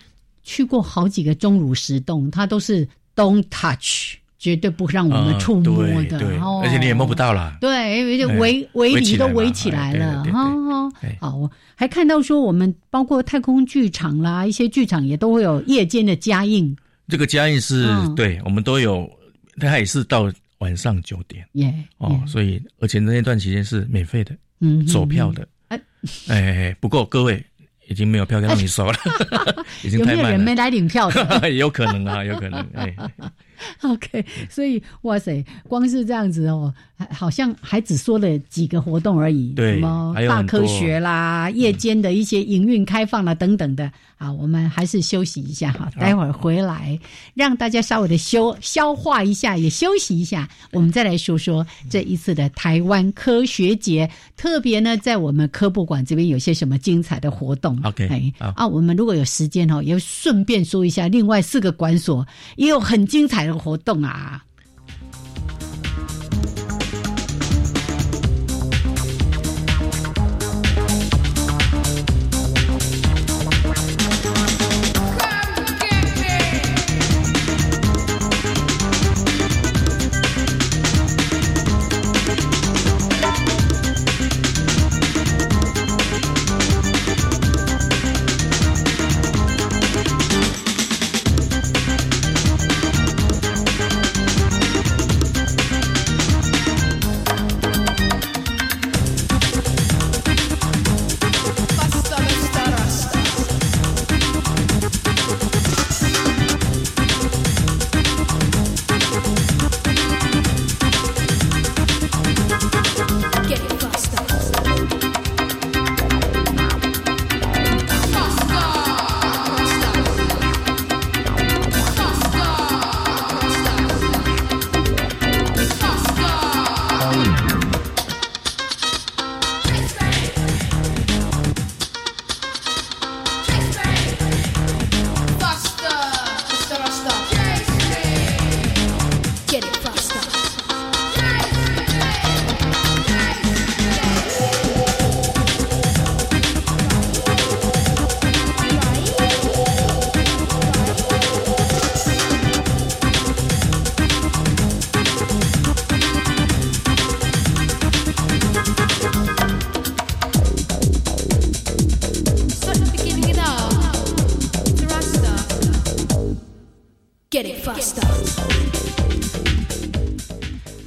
去过好几个钟乳石洞，它都是 don't touch。绝对不让我们触摸的，
而且你也摸不到了。
对，就围围篱都围起来了。哈，好，还看到说我们包括太空剧场啦，一些剧场也都会有夜间的加映。
这个加映是对我们都有，它也是到晚上九点。耶，哦，所以而且那段期间是免费的，嗯，走票的。哎，哎，不过各位。已经没有票让你收了，(laughs) 已经太慢了。有没有
人没来领票的？(laughs)
有可能啊，有可能。哎 (laughs)
OK，所以哇塞，光是这样子哦，好像还只说了几个活动而已，
对，
什么大科学啦、夜间的一些营运开放啦等等的。啊，我们还是休息一下哈，待会儿回来让大家稍微的休消化一下，也休息一下，我们再来说说这一次的台湾科学节，特别呢在我们科博馆这边有些什么精彩的活动。
OK，
哎，啊，我们如果有时间哦，也顺便说一下，另外四个馆所也有很精彩的活动啊。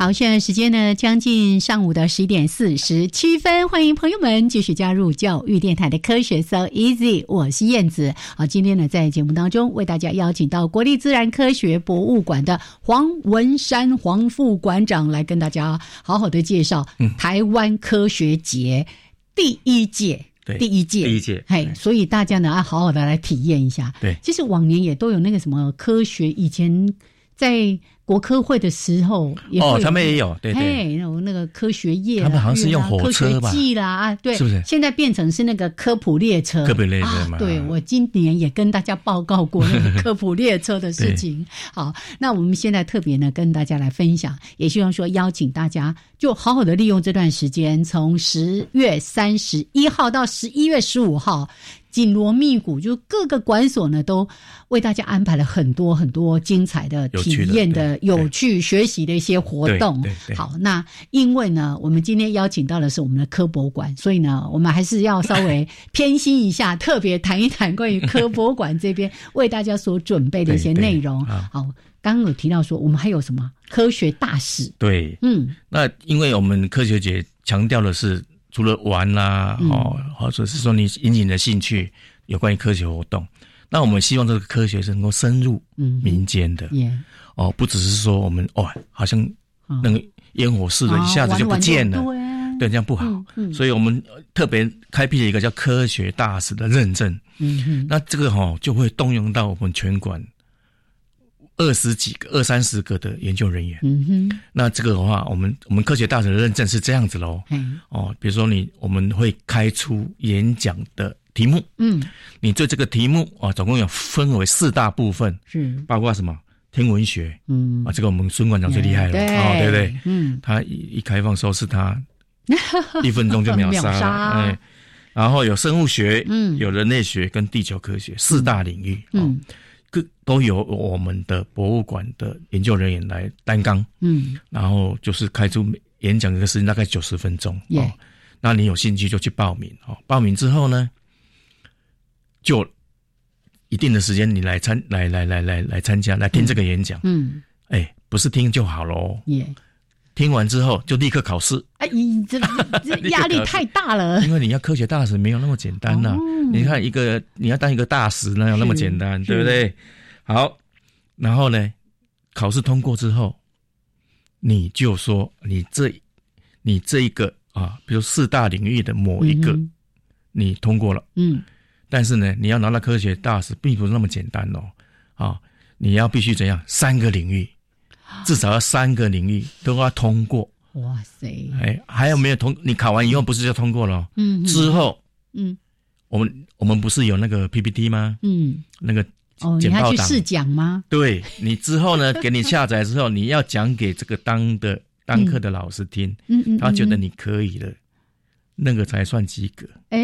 好，现在时间呢，将近上午的十一点四十七分，欢迎朋友们继续加入教育电台的科学 So Easy，我是燕子。好，今天呢，在节目当中为大家邀请到国立自然科学博物馆的黄文山黄副馆长来跟大家好好的介绍台湾科学节第一届，第一届，
第一届，
嘿，所以大家呢要好好的来体验一下。
对，
其实往年也都有那个什么科学，以前在。国科会的时候，
哦，他们也有，对对，
那种那个科学业，
他们好像是用火车吧，
啦啊，对，
是不是？
现在变成是那个科普列车，
科普列车嘛。
对，我今年也跟大家报告过那个科普列车的事情。(laughs) 好，那我们现在特别呢跟大家来分享，也希望说邀请大家就好好的利用这段时间，从十月三十一号到十一月十五号。紧锣密鼓，就各个馆所呢，都为大家安排了很多很多精彩的体验的、有趣学习的一些活动。好，那因为呢，我们今天邀请到的是我们的科博馆，所以呢，我们还是要稍微偏心一下，特别谈一谈关于科博馆这边为大家所准备的一些内容。好，刚刚有提到说，我们还有什么科学大使？
对，嗯，那因为我们科学节强调的是。除了玩啦，哦，或者是说你引起你的兴趣有关于科学活动，那我们希望这个科学是能够深入民间的，哦，不只是说我们哦，好像那个烟火似的，一下子就不见了，对，这样不好，所以我们特别开辟了一个叫科学大使的认证，嗯那这个哈就会动用到我们全馆。二十几个、二三十个的研究人员，嗯哼，那这个的话，我们我们科学大使的认证是这样子喽，嗯，哦，比如说你我们会开出演讲的题目，嗯，你对这个题目啊，总共有分为四大部分，是。包括什么？天文学，嗯，啊，这个我们孙馆长最厉害了，哦，对不对？嗯，他一一开放收视，他 (laughs) 一分钟就秒杀。了，哎，然后有生物学，嗯，有人类学跟地球科学四大领域，嗯。各都由我们的博物馆的研究人员来担纲，嗯，然后就是开出演讲一个时间大概九十分钟，哦，那你有兴趣就去报名，哦，报名之后呢，就一定的时间你来参来来来来来参加来听这个演讲，嗯，哎，不是听就好喽，耶。听完之后就立刻考试，
哎，这 (laughs) 这压力太大了。
因为你要科学大使没有那么简单呐。你看一个你要当一个大使，哪有那么简单，对不对？好，然后呢，考试通过之后，你就说你这你这一个啊，比如四大领域的某一个，你通过了，
嗯，
但是呢，你要拿到科学大使，并不是那么简单哦，啊，你要必须怎样？三个领域，至少要三个领域都要通过。
哇塞！
哎，还有没有通？你考完以后不是就通过了？
嗯，
之后，
嗯，
我们我们不是有那个 PPT 吗？
嗯，
那个
哦，你还去试讲吗？
对你之后呢，给你下载之后，你要讲给这个当的当课的老师听，
嗯嗯，
他觉得你可以了，那个才算及格。
哎，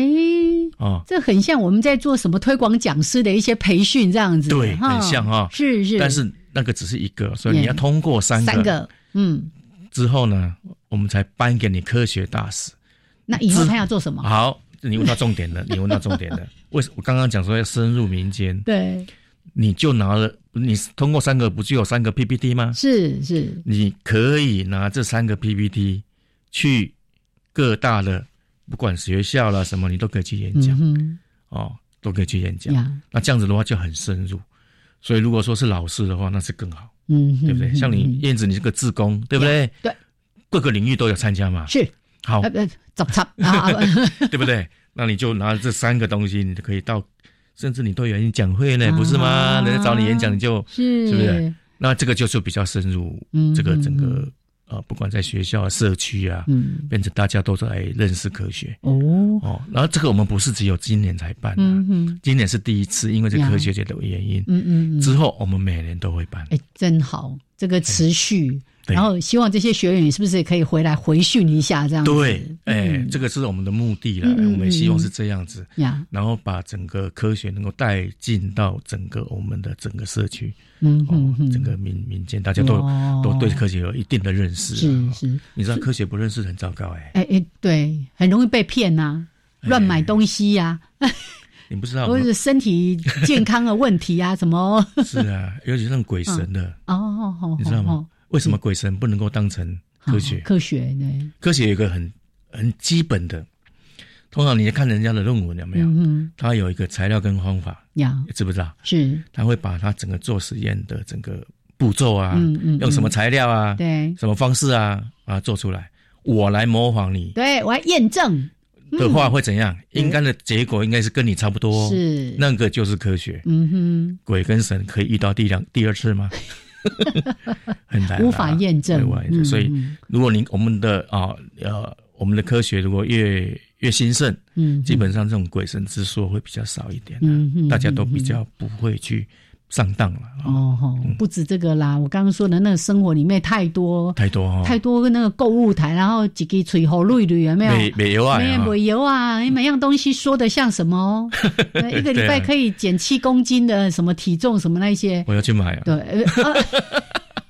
哦，
这很像我们在做什么推广讲师的一些培训这样子，
对，很像哈，
是是，
但是那个只是一个，所以你要通过三个，
三个，嗯。
之后呢，我们才颁给你科学大使。
那以后他要做什么？
好，你问到重点了，(laughs) 你问到重点了。为什我刚刚讲说要深入民间？
对，
你就拿了，你通过三个，不就有三个 PPT 吗？
是是，
你可以拿这三个 PPT 去各大的，不管学校啦什么，你都可以去演讲。
嗯、
哦，都可以去演讲。那这样子的话就很深入。所以如果说是老师的话，那是更好。
嗯，
对不对？像你燕子，你是个自工，对不对？
对，
各个领域都有参加嘛。
是，
好，
呃，早差 (laughs) 啊，(laughs)
对不对？那你就拿这三个东西，你就可以到，甚至你都有演讲会呢，不是吗？人家找你演讲，你就，
是
是不是？那这个就是比较深入，这个整个呃，不管在学校、社区啊，
嗯，
变成大家都在认识科学。
哦
哦，然后这个我们不是只有今年才办的，今年是第一次，因为这科学节的原因。
嗯嗯，
之后我们每年都会办。
哎，真好，这个持续。然后希望这些学员是不是也可以回来回训一下这样子？
对，哎，这个是我们的目的了。我们希望是这样子，然后把整个科学能够带进到整个我们的整个社区，
嗯
嗯，整个民民间，大家都都对科学有一定的认识。
是是，
你知道科学不认识很糟糕哎。
哎哎，对，很容易被骗呐，乱买东西呀。(laughs)
你不知道，
或者身体健康的问题啊，什么？(laughs)
是啊，尤其是鬼神的 (laughs)
哦，
你知道吗？为什么鬼神不能够当成科学？
科学对，
科学有一个很很基本的，通常你看人家的论文有没有？
嗯，
他有一个材料跟方法，
呀，
知不知道？
是，
他会把他整个做实验的整个步骤啊，
嗯嗯，
用什么材料啊，
对，
什么方式啊，把它做出来，我来模仿你，
对我来验证。
的话会怎样？应该的结果应该是跟你差不多，
是。
那个就是科学。
嗯哼，
鬼跟神可以遇到第两第二次吗？(laughs) 很难，
无法验证。
所以，如果您我们的啊呃我们的科学如果越越兴盛，
嗯，
基本上这种鬼神之说会比较少一点，
嗯，
大家都比较不会去上当了。
哦，不止这个啦，我刚刚说的那个生活里面太多
太多
太多那个购物台，然后几个吹好绿绿有没有？
没没有啊，
没有没有啊，你每样东西说的像什么？(laughs) 一个礼拜可以减七公斤的什么体重什么那些，
我要去买啊。
对，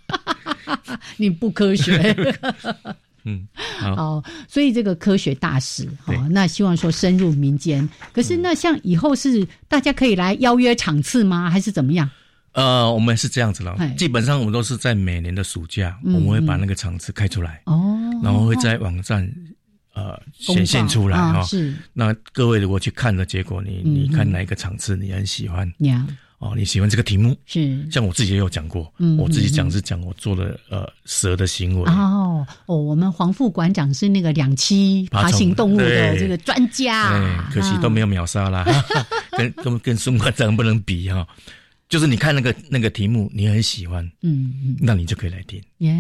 (laughs) 你不科学。(laughs)
嗯，
好，所以这个科学大使，好，那希望说深入民间。可是那像以后是大家可以来邀约场次吗？还是怎么样？
呃，我们是这样子了，基本上我们都是在每年的暑假，我们会把那个场次开出来，
哦，
然后会在网站呃显现出来哈。
是，
那各位如果去看的结果，你你看哪一个场次你很喜欢？
呀。
哦，你喜欢这个题目
是？
像我自己也有讲过，嗯，我自己讲是讲我做了呃蛇的行为
哦哦，我们黄副馆长是那个两栖爬行动物的这个专家，
哎，可惜都没有秒杀啦，(laughs) 跟跟跟孙馆长不能比哈。就是你看那个那个题目，你很喜欢，
嗯嗯，
那你就可以来听
耶。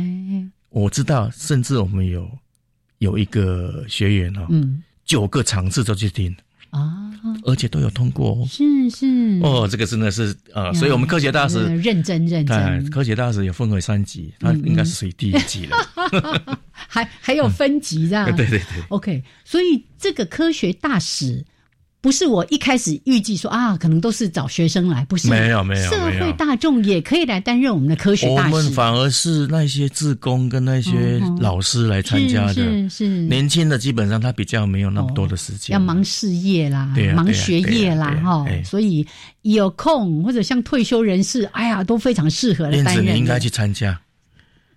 我知道，甚至我们有有一个学员哦，
嗯，
九个场次都去听。
啊，
而且都有通过哦，
是是。
哦，这个真的是呃，所以我们科学大使
认真认真，
科学大使也分为三级，他应该是属于第一级了，(laughs)
还还有分级这样，(laughs)
对对对
，OK，所以这个科学大使。不是我一开始预计说啊，可能都是找学生来，不是
没有没有，
社会大众也可以来担任我们的科学大使。
我们反而是那些志工跟那些老师来参加的，
是是
年轻的基本上他比较没有那么多的时间，
要忙事业啦，忙学业啦，哈，所以有空或者像退休人士，哎呀，都非常适合来担任。
你应该去参加。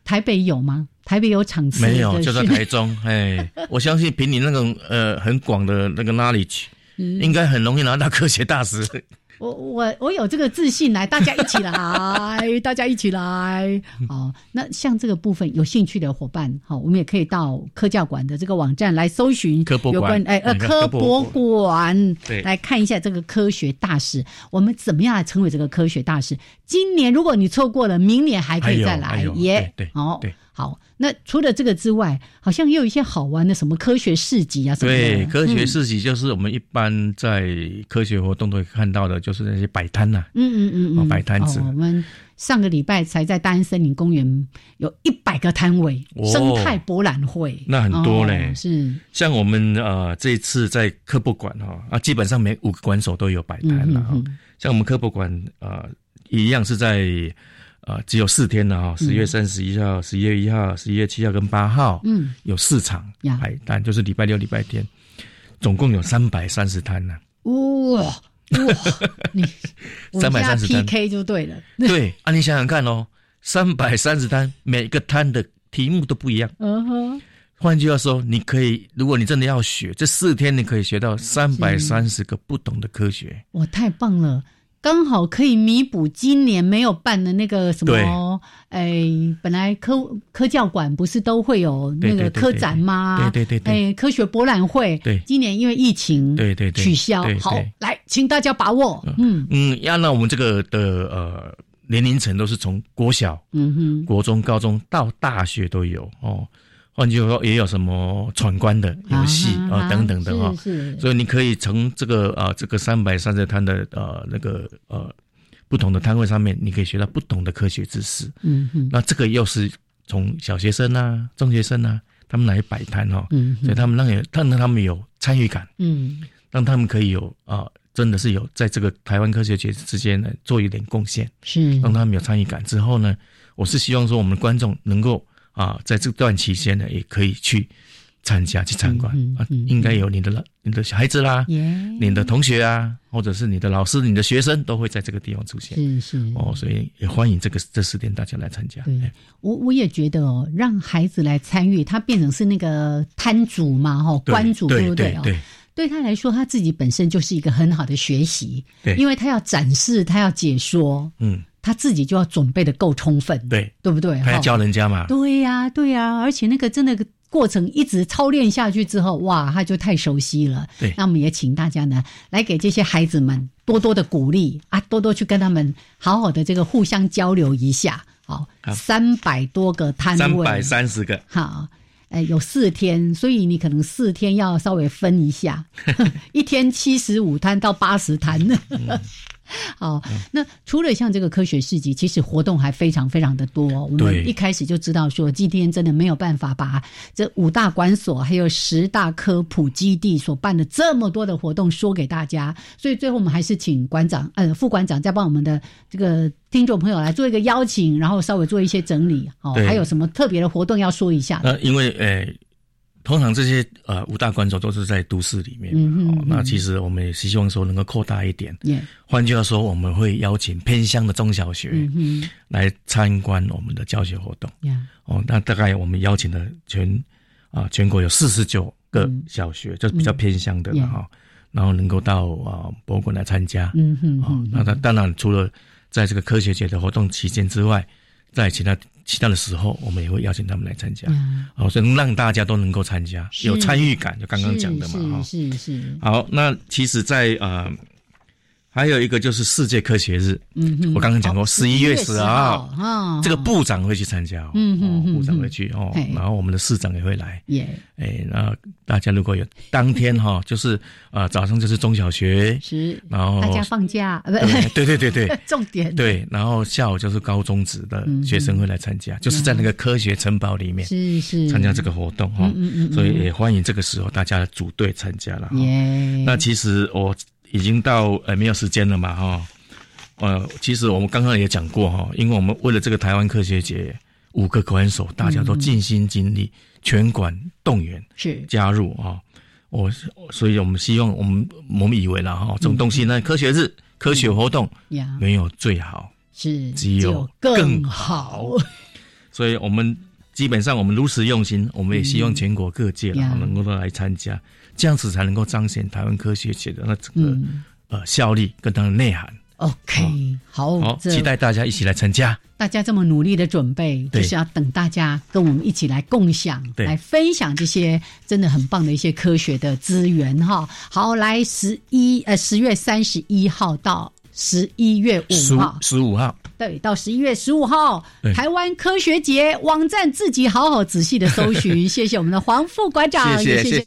台北有吗？台北有场次？
没有，就在台中。哎，我相信凭你那种呃很广的那个 knowledge。应该很容易拿到科学大师，(laughs)
我我我有这个自信来，大家一起来，(laughs) 大家一起来。(laughs) 好，那像这个部分有兴趣的伙伴，好，我们也可以到科教馆的这个网站来搜寻有关哎呃科博馆，来看一下这个科学大使，我们怎么样来成为这个科学大使？今年如果你错过了，明年还可以再来耶。
对，
好，好。那除了这个之外，好像也有一些好玩的什么科学市集啊什么的。
对，科学市集就是我们一般在科学活动都会看到的，就是那些摆摊呐。
嗯嗯嗯嗯，
摆摊子。
我们上个礼拜才在大安森林公园有一百个摊位，生态博览会。
那很多嘞，
是。
像我们呃这一次在科博馆哈啊，基本上每五个馆手都有摆摊了哈。像我们科博馆呃一样是在。啊，只有四天了哈，十月三十一号、十一月一号、十一月七号跟八号，嗯，有四场排单，就是礼拜六、礼拜天，总共有三百三十摊呢。
哇哇，(laughs) 你 (laughs)
三百三十摊
PK 就对了。
对 (laughs) 啊，你想想看哦，三百三十摊，每个摊的题目都不一样。嗯哼，换句话说，你可以，如果你真的要学，这四天你可以学到三百三十个不同的科学。
哇，太棒了！刚好可以弥补今年没有办的那个什么，哎，本来科科教馆不是都会有那个科展吗？
对对对，
哎，科学博览会，
对，
今年因为疫情，
对对
取消。好，来，请大家把握。嗯
嗯，要那我们这个的呃年龄层都是从国小、嗯哼，国中、高中到大学都有哦。换句话说，也有什么闯关的游戏啊等等的哈，所以你可以从这个啊这个三百三十摊的呃那个呃不同的摊位上面，你可以学到不同的科学知识。嗯哼，那这个又是从小学生啊、中学生啊，他们来摆摊哈，嗯，所以他们让有让他们有参与感，嗯，让他们可以有啊，真的是有在这个台湾科学节之间呢做一点贡献，
是。
让他们有参与感。之后呢，我是希望说我们的观众能够。啊，在这段期间呢，也可以去参加、去参观啊。应该有你的、你的小孩子啦，你的同学啊，或者是你的老师、你的学生，都会在这个地方出现。
是是
哦，所以也欢迎这个这四天大家来参加。
对，我我也觉得哦，让孩子来参与，他变成是那个摊主嘛，哈，关主对不对对？对他来说，他自己本身就是一个很好的学习，
对，
因为他要展示，他要解说，嗯。他自己就要准备的够充分，
对
对不对？
他要教人家嘛。
对呀，对呀，而且那个真的过程一直操练下去之后，哇，他就太熟悉了。
对，
那我们也请大家呢来给这些孩子们多多的鼓励啊，多多去跟他们好好的这个互相交流一下。好，三百多个摊位，
三百三十个。
好，哎，有四天，所以你可能四天要稍微分一下，(laughs) 一天七十五摊到八十摊。好，(laughs) 那除了像这个科学市集，其实活动还非常非常的多。我们一开始就知道说，今天真的没有办法把这五大馆所还有十大科普基地所办的这么多的活动说给大家，所以最后我们还是请馆长呃副馆长再帮我们的这个听众朋友来做一个邀请，然后稍微做一些整理。哦，还有什么特别的活动要说一下？
呃，因为诶。通常这些呃五大关所都是在都市里面，哦，那其实我们也希望说能够扩大一点。换句话说，我们会邀请偏乡的中小学来参观我们的教学活动。哦，那大概我们邀请的全啊全国有四十九个小学，就是比较偏乡的哈，然后能够到啊博物馆来参加。嗯哼，哦，那他当然除了在这个科学节的活动期间之外，在其他。其他的时候，我们也会邀请他们来参加，哦，所以让大家都能够参加，有参与感，就刚刚讲的嘛，
哈，是是。
好，那其实，在呃。还有一个就是世界科学日，嗯，我刚刚讲过十一月十号，哦，这个部长会去参加，嗯嗯部长会去哦，然后我们的市长也会来，耶，哎，那大家如果有当天哈，(laughs) 就是啊早上就是中小学，
是，
然后
大家放假，
对对对对，(laughs)
重点，
对，然后下午就是高中职的学生会来参加，就是在那个科学城堡里面，
是是。
参加这个活动哈，所以也欢迎这个时候大家组队参加了，耶，那其实我。已经到呃没有时间了嘛哈，呃，其实我们刚刚也讲过哈，因为我们为了这个台湾科学节五个馆手，大家都尽心尽力，全馆动员
是。
加入啊，我所以我们希望我们我们以为了哈，这种东西呢，科学日科学活动没有最好，
是
只有更好，所以我们基本上我们如此用心，我们也希望全国各界能够都来参加。这样子才能够彰显台湾科学界的那整个呃效力跟它的内涵。
OK，好，
好，期待大家一起来参加。
大家这么努力的准备，就是要等大家跟我们一起来共享、来分享这些真的很棒的一些科学的资源哈。好，来十一呃十月三十一号到十一月五号，
十五号，
对，到十一月十五号，台湾科学节网站自己好好仔细的搜寻。(laughs) 谢谢我们的黄副馆长，
谢谢。